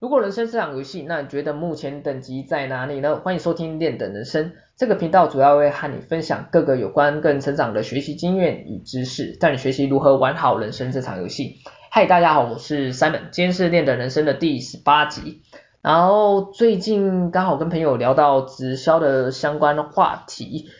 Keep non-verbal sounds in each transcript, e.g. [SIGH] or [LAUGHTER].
如果人生是场游戏，那你觉得目前等级在哪里呢？欢迎收听练等人生这个频道，主要会和你分享各个有关个人成长的学习经验与知识，带你学习如何玩好人生这场游戏。嗨，大家好，我是 Simon，今天是练等人生的第十八集。然后最近刚好跟朋友聊到直销的相关话题，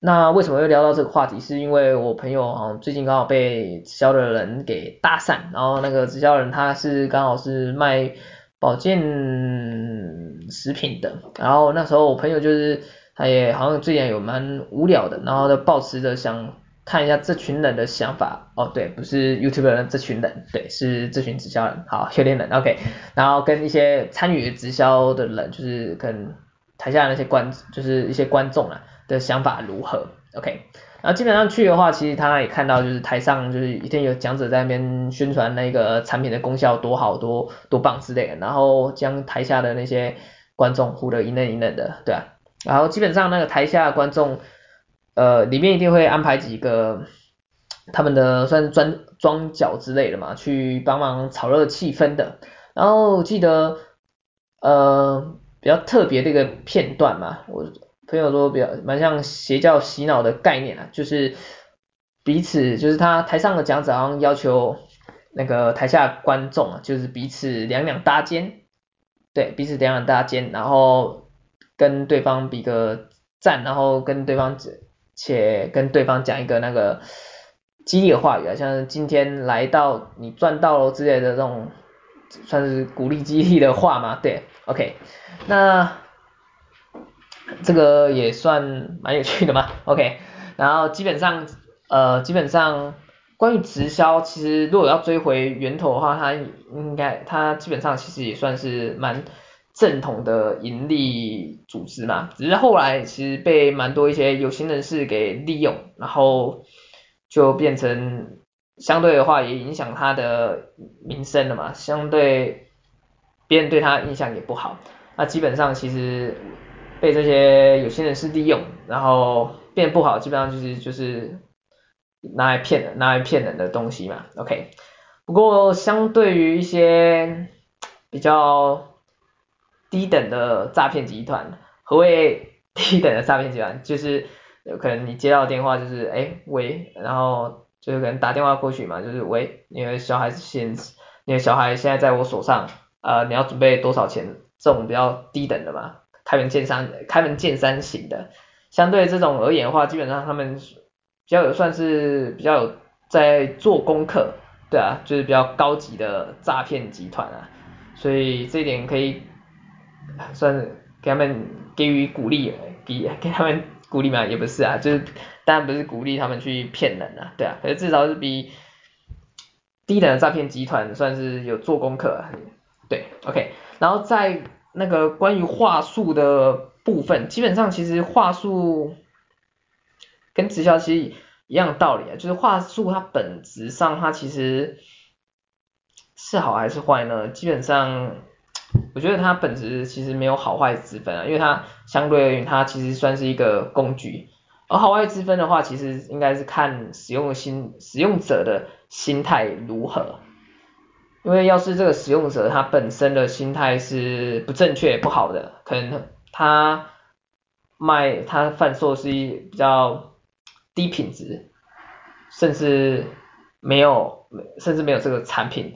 那为什么会聊到这个话题？是因为我朋友啊最近刚好被直销的人给搭讪，然后那个直销人他是刚好是卖。保健食品的，然后那时候我朋友就是他也好像最近有蛮无聊的，然后就抱持着想看一下这群人的想法，哦对，不是 YouTuber 的这群人，对，是这群直销人，好，有点冷，OK，然后跟一些参与直销的人，就是跟台下那些观，就是一些观众啊的想法如何，OK。然后基本上去的话，其实他也看到，就是台上就是一天有讲者在那边宣传那个产品的功效多好多多棒之类的，然后将台下的那些观众唬得一愣一愣的，对啊。然后基本上那个台下的观众，呃，里面一定会安排几个他们的算是专装脚之类的嘛，去帮忙炒热气氛的。然后记得呃比较特别的一个片段嘛，我。朋友说比较蛮像邪教洗脑的概念啊，就是彼此就是他台上的讲者好像要求那个台下观众啊，就是彼此两两搭肩，对，彼此两两搭肩，然后跟对方比个赞，然后跟对方且跟对方讲一个那个激励的话语啊，像今天来到你赚到了之类的这种算是鼓励激励的话嘛，对，OK，那。这个也算蛮有趣的嘛，[LAUGHS] OK，然后基本上呃基本上关于直销，其实如果要追回源头的话，它应该它基本上其实也算是蛮正统的盈利组织嘛，只是后来其实被蛮多一些有心人士给利用，然后就变成相对的话也影响它的名声了嘛，相对别人对它印象也不好，那基本上其实。被这些有心人士利用，然后变不好，基本上就是就是拿来骗人、拿来骗人的东西嘛。OK，不过相对于一些比较低等的诈骗集团，何谓 [LAUGHS] 低等的诈骗集团？就是有可能你接到电话就是哎喂，然后就是可能打电话过去嘛，就是喂，你的小孩子现你的小孩现在在我手上，呃，你要准备多少钱？这种比较低等的嘛。开门见山，开门见山型的，相对这种而言的话，基本上他们比较有算是比较有在做功课，对啊，就是比较高级的诈骗集团啊，所以这一点可以算是给他们给予鼓励，给给他们鼓励嘛，也不是啊，就是当然不是鼓励他们去骗人啊，对啊，可是至少是比低等的诈骗集团算是有做功课，对，OK，然后在。那个关于话术的部分，基本上其实话术跟直销其实一样道理啊，就是话术它本质上它其实是好还是坏呢？基本上我觉得它本质其实没有好坏之分啊，因为它相对于它其实算是一个工具，而好坏之分的话，其实应该是看使用心使用者的心态如何。因为要是这个使用者他本身的心态是不正确不好的，可能他卖他贩售是一比较低品质，甚至没有甚至没有这个产品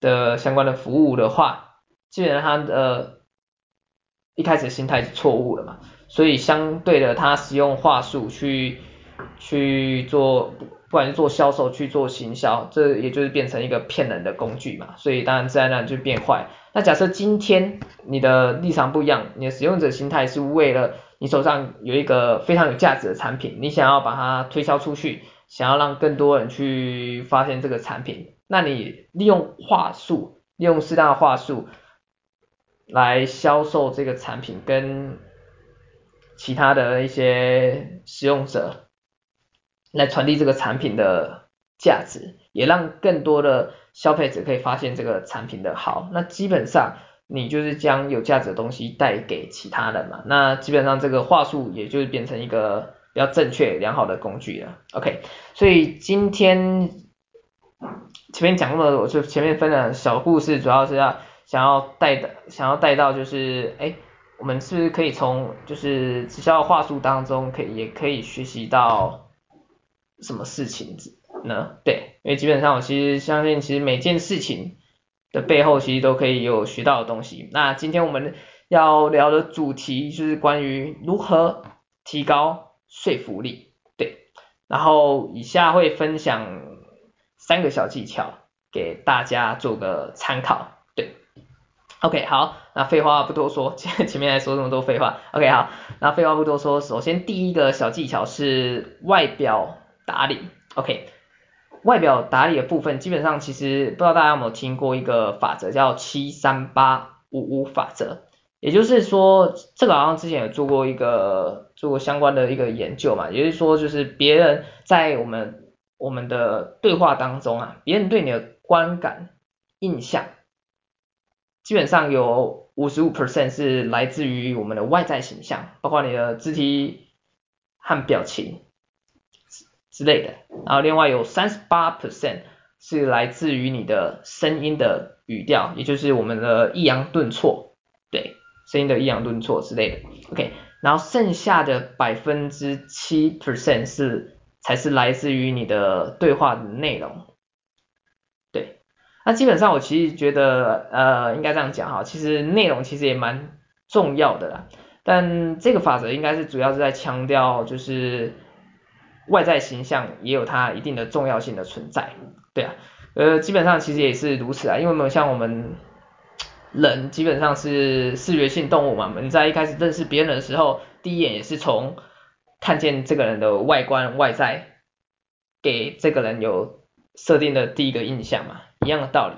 的相关的服务的话，既然他的一开始心态是错误的嘛，所以相对的他使用话术去去做。不管是做销售去做行销，这也就是变成一个骗人的工具嘛，所以当然自然而然就变坏。那假设今天你的立场不一样，你的使用者心态是为了你手上有一个非常有价值的产品，你想要把它推销出去，想要让更多人去发现这个产品，那你利用话术，利用适当的话术来销售这个产品，跟其他的一些使用者。来传递这个产品的价值，也让更多的消费者可以发现这个产品的好。那基本上你就是将有价值的东西带给其他人嘛。那基本上这个话术也就是变成一个比较正确良好的工具了。OK，所以今天前面讲过的，我就前面分享小故事，主要是要想要带的，想要带到就是，哎，我们是不是可以从就是直销话术当中，可以也可以学习到什么事情呢？对，因为基本上我其实相信，其实每件事情的背后，其实都可以有学到的东西。那今天我们要聊的主题就是关于如何提高说服力，对，然后以下会分享三个小技巧给大家做个参考。对 OK，好，那废话不多说，前 [LAUGHS] 前面来说这么多废话，OK，好，那废话不多说，首先第一个小技巧是外表打理，OK，外表打理的部分，基本上其实不知道大家有没有听过一个法则叫七三八五五法则，也就是说，这个好像之前有做过一个做过相关的一个研究嘛，也就是说，就是别人在我们我们的对话当中啊，别人对你的观感印象。基本上有五十五 percent 是来自于我们的外在形象，包括你的肢体和表情之类的。然后另外有三十八 percent 是来自于你的声音的语调，也就是我们的抑扬顿挫，对，声音的抑扬顿挫之类的。OK，然后剩下的百分之七 percent 是才是来自于你的对话的内容。那基本上我其实觉得，呃，应该这样讲哈，其实内容其实也蛮重要的啦。但这个法则应该是主要是在强调，就是外在形象也有它一定的重要性的存在，对啊，呃，基本上其实也是如此啊，因为我们像我们人基本上是视觉性动物嘛，我们在一开始认识别人的时候，第一眼也是从看见这个人的外观外在，给这个人有设定的第一个印象嘛。一样的道理，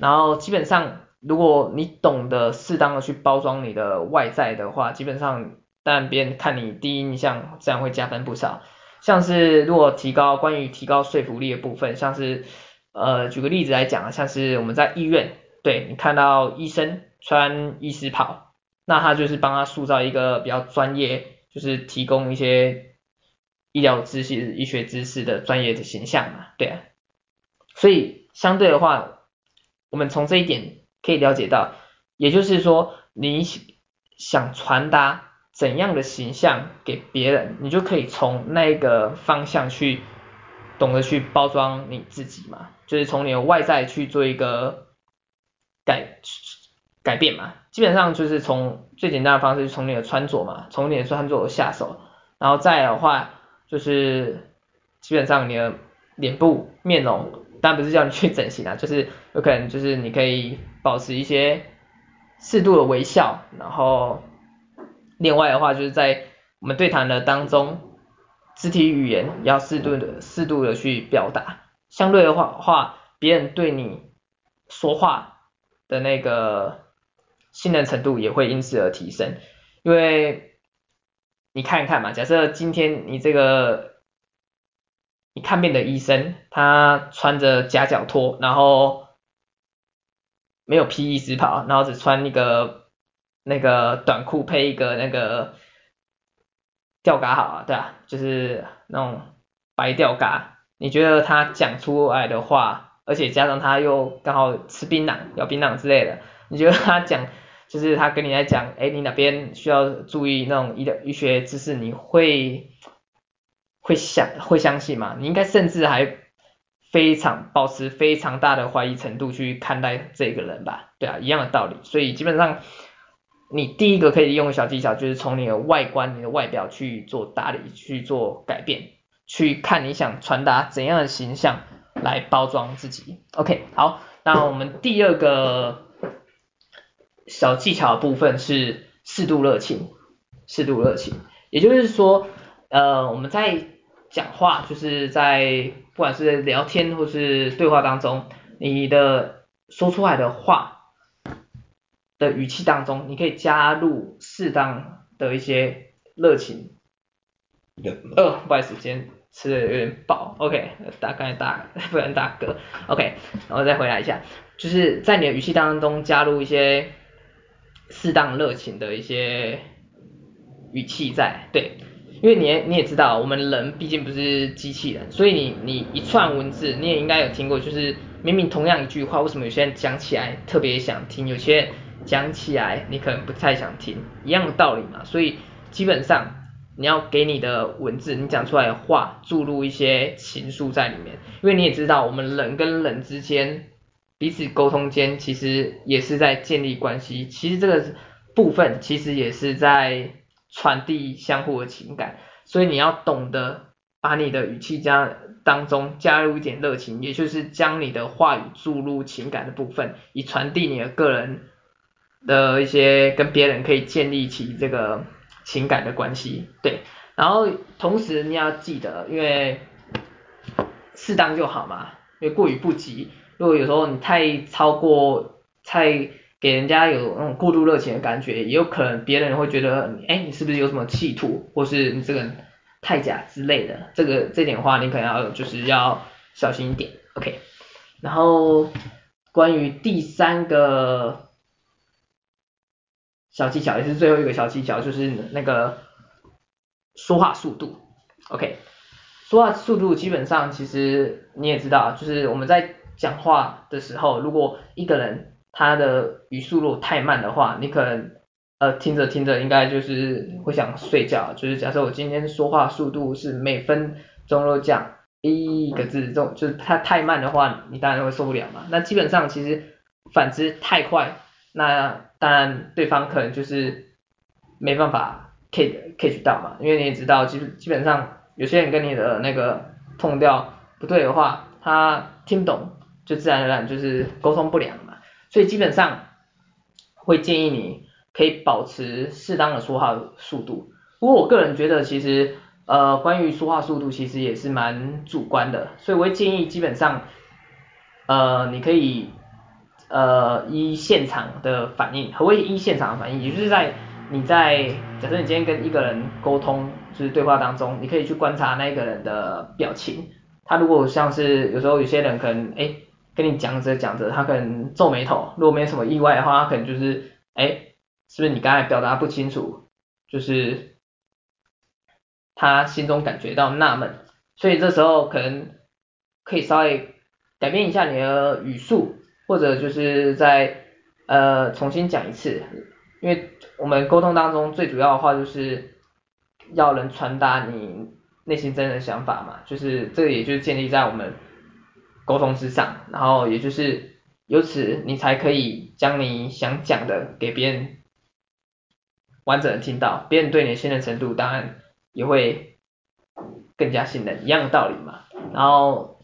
然后基本上，如果你懂得适当的去包装你的外在的话，基本上，当然别人看你第一印象自然会加分不少。像是如果提高关于提高说服力的部分，像是呃举个例子来讲啊，像是我们在医院，对你看到医生穿医师袍，那他就是帮他塑造一个比较专业，就是提供一些医疗知识、医学知识的专业的形象嘛，对啊，所以。相对的话，我们从这一点可以了解到，也就是说，你想传达怎样的形象给别人，你就可以从那个方向去懂得去包装你自己嘛，就是从你的外在去做一个改改变嘛。基本上就是从最简单的方式，从你的穿着嘛，从你的穿着下手，然后再的话就是基本上你的脸部面容。但不是叫你去整形啊，[LAUGHS] 就是有可能就是你可以保持一些适度的微笑，然后另外的话就是在我们对谈的当中，肢体语言要适度的适度的去表达，相对的话话，别人对你说话的那个信任程度也会因此而提升，因为你看一看嘛，假设今天你这个。你看病的医生，他穿着夹脚拖，然后没有披医师袍，然后只穿一个那个短裤配一个那个吊嘎好啊，对啊，就是那种白吊嘎。你觉得他讲出来的话，而且加上他又刚好吃槟榔、咬槟榔之类的，你觉得他讲就是他跟你来讲，哎，你哪边需要注意那种医的医学知识，你会？会相会相信吗？你应该甚至还非常保持非常大的怀疑程度去看待这个人吧？对啊，一样的道理。所以基本上，你第一个可以用的小技巧就是从你的外观、你的外表去做打理、去做改变，去看你想传达怎样的形象来包装自己。OK，好，那我们第二个小技巧部分是适度热情，适度热情，也就是说，呃，我们在讲话就是在不管是聊天或是对话当中，你的说出来的话的语气当中，你可以加入适当的一些热情。呃，不好意思，今天吃的有点饱，OK，大概大 [LAUGHS] 不然大嗝，OK，然后再回来一下，就是在你的语气当中加入一些适当热情的一些语气在，对。因为你也你也知道，我们人毕竟不是机器人，所以你你一串文字，你也应该有听过，就是明明同样一句话，为什么有些人讲起来特别想听，有些人讲起来你可能不太想听，一样的道理嘛。所以基本上你要给你的文字，你讲出来的话注入一些情愫在里面，因为你也知道，我们人跟人之间彼此沟通间，其实也是在建立关系，其实这个部分其实也是在传递相互的情感，所以你要懂得。把你的语气加当中加入一点热情，也就是将你的话语注入情感的部分，以传递你的个人的一些跟别人可以建立起这个情感的关系，对。然后同时你要记得，因为适当就好嘛，因为过于不及，如果有时候你太超过，太给人家有那种过度热情的感觉，也有可能别人会觉得，哎，你是不是有什么企图，或是你这个人。太假之类的，这个这点话，你可能要就是要小心一点，OK。然后关于第三个小技巧，也是最后一个小技巧，就是那个说话速度，OK。说话速度基本上其实你也知道，就是我们在讲话的时候，如果一个人他的语速如果太慢的话，你可能。呃，听着听着，应该就是会想睡觉。就是假设我今天说话速度是每分钟都讲一个字，这种就是它太慢的话，你当然会受不了嘛。那基本上其实反之太快，那当然对方可能就是没办法 catch catch 到嘛。因为你也知道，基基本上有些人跟你的那个 tone 调不对的话，他听不懂，就自然而然就是沟通不良嘛。所以基本上会建议你。可以保持适当的说话速度。不过我个人觉得，其实呃，关于说话速度，其实也是蛮主观的。所以我会建议，基本上呃，你可以呃一现场的反应，何谓一现场的反应？也就是在你在假设你今天跟一个人沟通，就是对话当中，你可以去观察那个人的表情。他如果像是有时候有些人可能哎跟你讲着讲着，他可能皱眉头。如果没什么意外的话，他可能就是哎。是不是你刚才表达不清楚？就是他心中感觉到纳闷，所以这时候可能可以稍微改变一下你的语速，或者就是再呃重新讲一次，因为我们沟通当中最主要的话就是要能传达你内心真的想法嘛，就是这个也就是建立在我们沟通之上，然后也就是由此你才可以将你想讲的给别人。完整的听到，别人对你的信任程度当然也会更加信任，一样的道理嘛。然后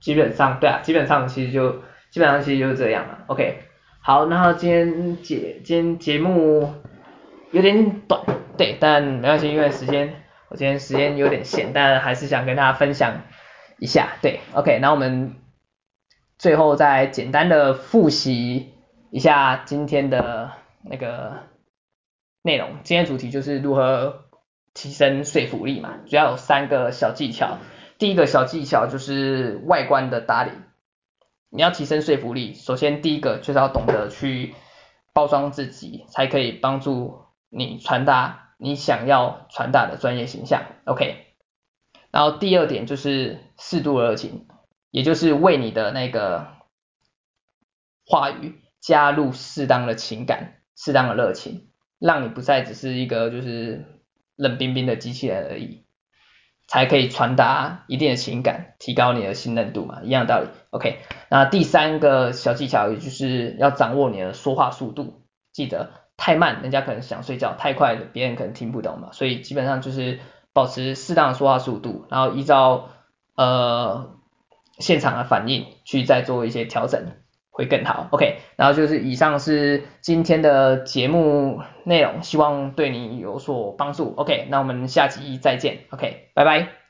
基本上，对啊，基本上其实就基本上其实就是这样了。OK，好，那今天节今天节目有点短，对，但没关系，因为时间我今天时间有点闲，但还是想跟大家分享一下，对，OK，那我们最后再简单的复习一下今天的那个。内容，今天主题就是如何提升说服力嘛，主要有三个小技巧。第一个小技巧就是外观的打理，你要提升说服力，首先第一个就是要懂得去包装自己，才可以帮助你传达你想要传达的专业形象。OK，然后第二点就是适度热情，也就是为你的那个话语加入适当的情感、适当的热情。让你不再只是一个就是冷冰冰的机器人而已，才可以传达一定的情感，提高你的信任度嘛，一样道理。OK，那第三个小技巧也就是要掌握你的说话速度，记得太慢人家可能想睡觉，太快别人可能听不懂嘛，所以基本上就是保持适当的说话速度，然后依照呃现场的反应去再做一些调整。会更好，OK，然后就是以上是今天的节目内容，希望对你有所帮助，OK，那我们下集再见，OK，拜拜。